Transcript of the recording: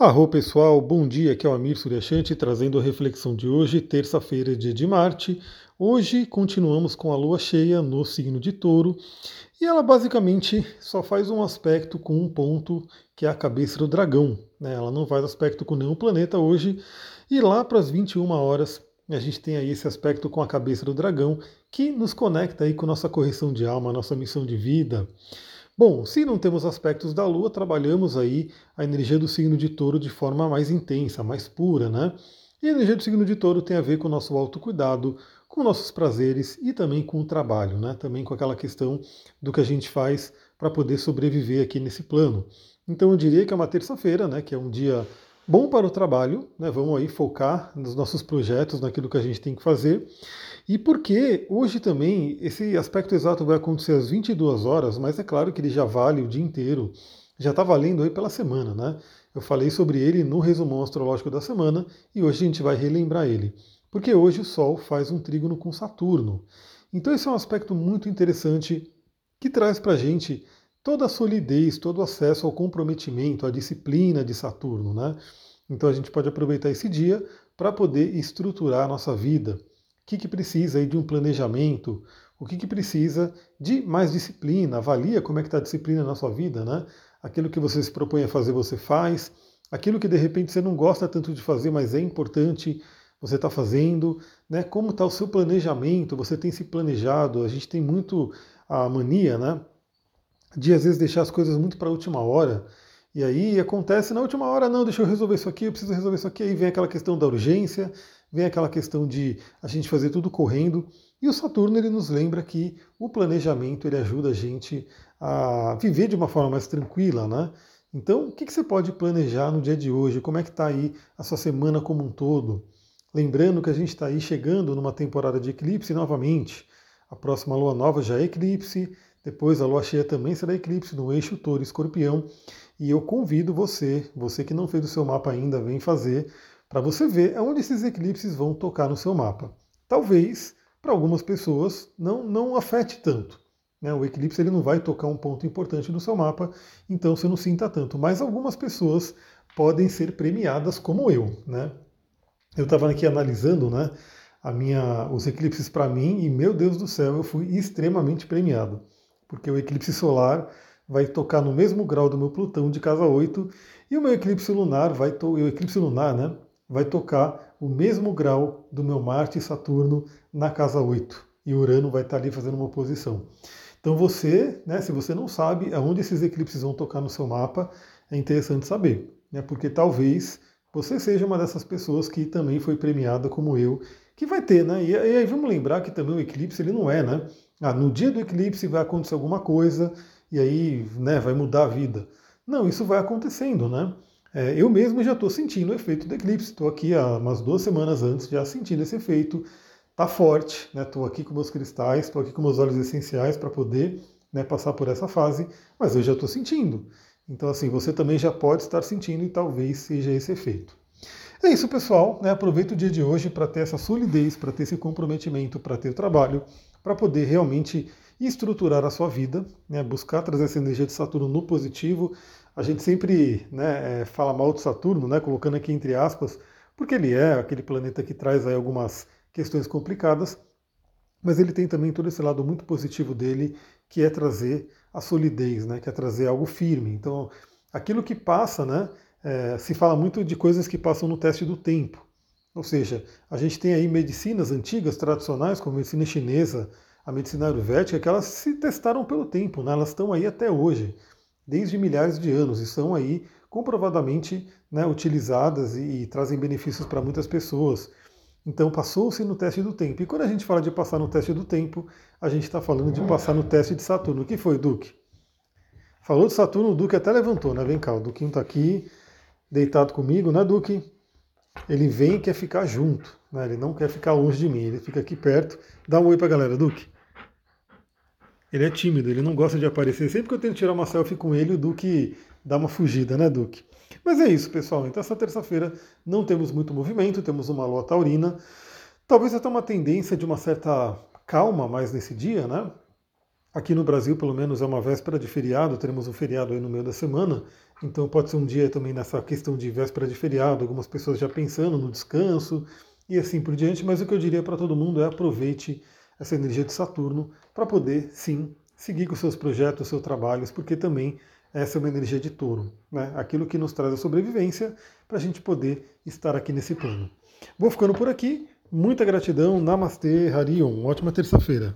Arro pessoal, bom dia, aqui é o Amir Suryashanti trazendo a reflexão de hoje, terça-feira, dia de Marte. Hoje continuamos com a lua cheia no signo de touro e ela basicamente só faz um aspecto com um ponto que é a cabeça do dragão. Né? Ela não faz aspecto com nenhum planeta hoje e lá para as 21 horas a gente tem aí esse aspecto com a cabeça do dragão que nos conecta aí com nossa correção de alma, nossa missão de vida. Bom, se não temos aspectos da Lua, trabalhamos aí a energia do signo de touro de forma mais intensa, mais pura, né? E a energia do signo de touro tem a ver com o nosso autocuidado, com nossos prazeres e também com o trabalho, né? Também com aquela questão do que a gente faz para poder sobreviver aqui nesse plano. Então eu diria que é uma terça-feira, né? Que é um dia bom para o trabalho, né? Vamos aí focar nos nossos projetos, naquilo que a gente tem que fazer. E porque hoje também esse aspecto exato vai acontecer às 22 horas, mas é claro que ele já vale o dia inteiro, já está valendo aí pela semana, né? Eu falei sobre ele no resumão astrológico da semana e hoje a gente vai relembrar ele. Porque hoje o Sol faz um trígono com Saturno. Então esse é um aspecto muito interessante que traz para a gente toda a solidez, todo o acesso ao comprometimento, à disciplina de Saturno, né? Então a gente pode aproveitar esse dia para poder estruturar a nossa vida, que, que precisa aí de um planejamento, o que, que precisa de mais disciplina, avalia como é que está a disciplina na sua vida, né? Aquilo que você se propõe a fazer, você faz. Aquilo que de repente você não gosta tanto de fazer, mas é importante, você está fazendo, né? Como está o seu planejamento? Você tem se planejado? A gente tem muito a mania, né? De às vezes deixar as coisas muito para a última hora. E aí acontece na última hora, não, deixa eu resolver isso aqui, eu preciso resolver isso aqui, aí vem aquela questão da urgência, vem aquela questão de a gente fazer tudo correndo. E o Saturno ele nos lembra que o planejamento ele ajuda a gente a viver de uma forma mais tranquila, né? Então, o que, você pode planejar no dia de hoje? Como é que está aí a sua semana como um todo? Lembrando que a gente está aí chegando numa temporada de eclipse novamente. A próxima lua nova já é eclipse, depois a lua cheia também será eclipse no eixo touro escorpião. E eu convido você, você que não fez o seu mapa ainda, vem fazer, para você ver aonde esses eclipses vão tocar no seu mapa. Talvez, para algumas pessoas, não, não afete tanto. Né? O eclipse ele não vai tocar um ponto importante no seu mapa, então você não sinta tanto. Mas algumas pessoas podem ser premiadas como eu. Né? Eu estava aqui analisando né, a minha, os eclipses para mim e, meu Deus do céu, eu fui extremamente premiado. Porque o eclipse solar vai tocar no mesmo grau do meu Plutão de casa 8 e o meu eclipse lunar vai o eclipse lunar, né, vai tocar o mesmo grau do meu Marte e Saturno na casa 8. E Urano vai estar ali fazendo uma oposição. Então você, né, se você não sabe aonde esses eclipses vão tocar no seu mapa, é interessante saber, né, porque talvez você seja uma dessas pessoas que também foi premiada como eu, que vai ter, né? E, aí vamos lembrar que também o eclipse ele não é, né? Ah, no dia do eclipse vai acontecer alguma coisa e aí, né, vai mudar a vida. Não, isso vai acontecendo, né? É, eu mesmo já estou sentindo o efeito do eclipse. Estou aqui há umas duas semanas antes já sentindo esse efeito. Está forte, estou né? aqui com meus cristais, estou aqui com meus óleos essenciais para poder né, passar por essa fase, mas eu já estou sentindo. Então, assim, você também já pode estar sentindo e talvez seja esse efeito. É isso, pessoal. Né? Aproveita o dia de hoje para ter essa solidez, para ter esse comprometimento, para ter trabalho, para poder realmente estruturar a sua vida, né? buscar trazer essa energia de Saturno no positivo, a gente sempre né, é, fala mal de Saturno, né, colocando aqui entre aspas, porque ele é aquele planeta que traz aí algumas questões complicadas, mas ele tem também todo esse lado muito positivo dele, que é trazer a solidez, né, que é trazer algo firme. Então, aquilo que passa, né, é, se fala muito de coisas que passam no teste do tempo. Ou seja, a gente tem aí medicinas antigas, tradicionais, como a medicina chinesa, a medicina ayurvédica, que elas se testaram pelo tempo, né, elas estão aí até hoje desde milhares de anos e são aí comprovadamente né, utilizadas e, e trazem benefícios para muitas pessoas. Então passou-se no teste do tempo. E quando a gente fala de passar no teste do tempo, a gente está falando de passar no teste de Saturno. O que foi, Duque? Falou de Saturno, o Duque até levantou, né? Vem cá, o Duquinho está aqui, deitado comigo, né, Duque? Ele vem e quer ficar junto, né? Ele não quer ficar longe de mim, ele fica aqui perto. Dá um oi para a galera, Duque. Ele é tímido, ele não gosta de aparecer. Sempre que eu tento tirar uma selfie com ele, o Duque dá uma fugida, né, Duque? Mas é isso, pessoal. Então, essa terça-feira não temos muito movimento, temos uma lua taurina. Talvez até uma tendência de uma certa calma mais nesse dia, né? Aqui no Brasil, pelo menos, é uma véspera de feriado, teremos um feriado aí no meio da semana, então pode ser um dia também nessa questão de véspera de feriado, algumas pessoas já pensando no descanso e assim por diante, mas o que eu diria para todo mundo é aproveite essa energia de Saturno para poder, sim, seguir com seus projetos, seus trabalhos, porque também essa é uma energia de touro, né? aquilo que nos traz a sobrevivência para a gente poder estar aqui nesse plano. Vou ficando por aqui, muita gratidão, Namastê, Harion, ótima terça-feira.